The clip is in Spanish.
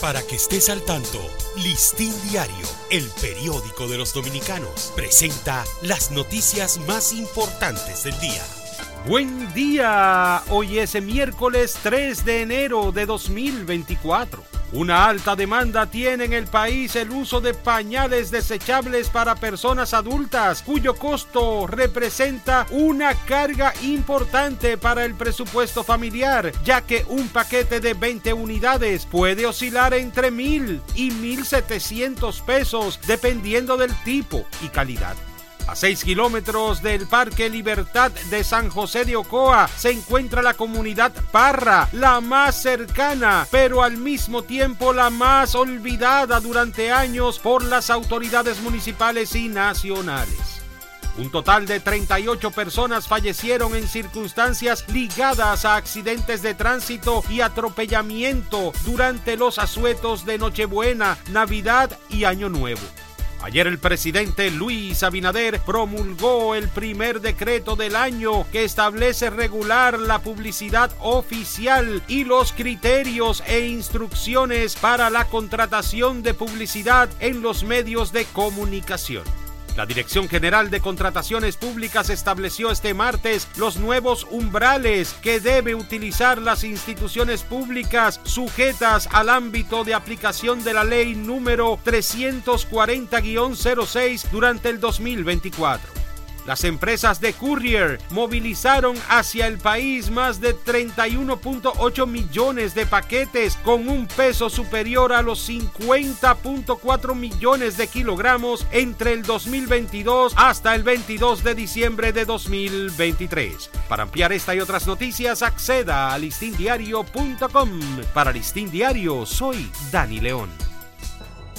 Para que estés al tanto, Listín Diario, el periódico de los dominicanos, presenta las noticias más importantes del día. Buen día, hoy es miércoles 3 de enero de 2024. Una alta demanda tiene en el país el uso de pañales desechables para personas adultas, cuyo costo representa una carga importante para el presupuesto familiar, ya que un paquete de 20 unidades puede oscilar entre mil y 1.700 pesos dependiendo del tipo y calidad. A 6 kilómetros del Parque Libertad de San José de Ocoa se encuentra la comunidad Parra, la más cercana, pero al mismo tiempo la más olvidada durante años por las autoridades municipales y nacionales. Un total de 38 personas fallecieron en circunstancias ligadas a accidentes de tránsito y atropellamiento durante los asuetos de Nochebuena, Navidad y Año Nuevo. Ayer el presidente Luis Abinader promulgó el primer decreto del año que establece regular la publicidad oficial y los criterios e instrucciones para la contratación de publicidad en los medios de comunicación. La Dirección General de Contrataciones Públicas estableció este martes los nuevos umbrales que debe utilizar las instituciones públicas sujetas al ámbito de aplicación de la ley número 340-06 durante el 2024. Las empresas de courier movilizaron hacia el país más de 31.8 millones de paquetes con un peso superior a los 50.4 millones de kilogramos entre el 2022 hasta el 22 de diciembre de 2023. Para ampliar esta y otras noticias, acceda a listindiario.com. Para Listín Diario, soy Dani León.